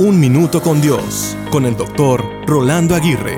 Un Minuto con Dios, con el doctor Rolando Aguirre.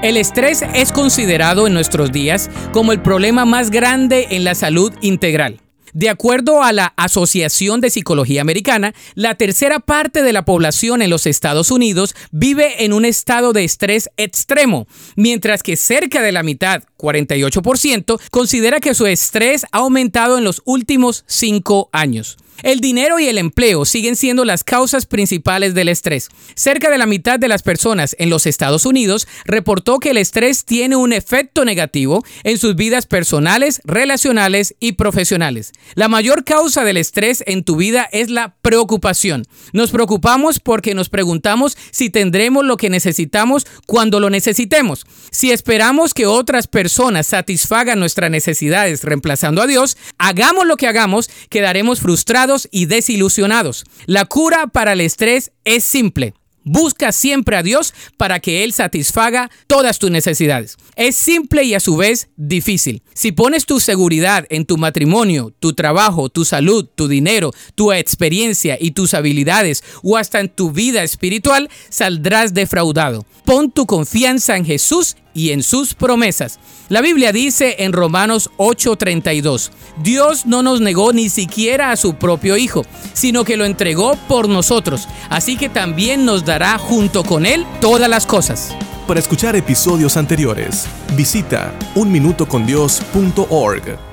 El estrés es considerado en nuestros días como el problema más grande en la salud integral. De acuerdo a la Asociación de Psicología Americana, la tercera parte de la población en los Estados Unidos vive en un estado de estrés extremo, mientras que cerca de la mitad, 48%, considera que su estrés ha aumentado en los últimos cinco años. El dinero y el empleo siguen siendo las causas principales del estrés. Cerca de la mitad de las personas en los Estados Unidos reportó que el estrés tiene un efecto negativo en sus vidas personales, relacionales y profesionales. La mayor causa del estrés en tu vida es la preocupación. Nos preocupamos porque nos preguntamos si tendremos lo que necesitamos cuando lo necesitemos. Si esperamos que otras personas satisfagan nuestras necesidades reemplazando a Dios, hagamos lo que hagamos, quedaremos frustrados y desilusionados. La cura para el estrés es simple. Busca siempre a Dios para que Él satisfaga todas tus necesidades. Es simple y a su vez difícil. Si pones tu seguridad en tu matrimonio, tu trabajo, tu salud, tu dinero, tu experiencia y tus habilidades o hasta en tu vida espiritual, saldrás defraudado. Pon tu confianza en Jesús y en sus promesas. La Biblia dice en Romanos 8:32, Dios no nos negó ni siquiera a su propio Hijo, sino que lo entregó por nosotros, así que también nos dará junto con Él todas las cosas. Para escuchar episodios anteriores, visita unminutocondios.org.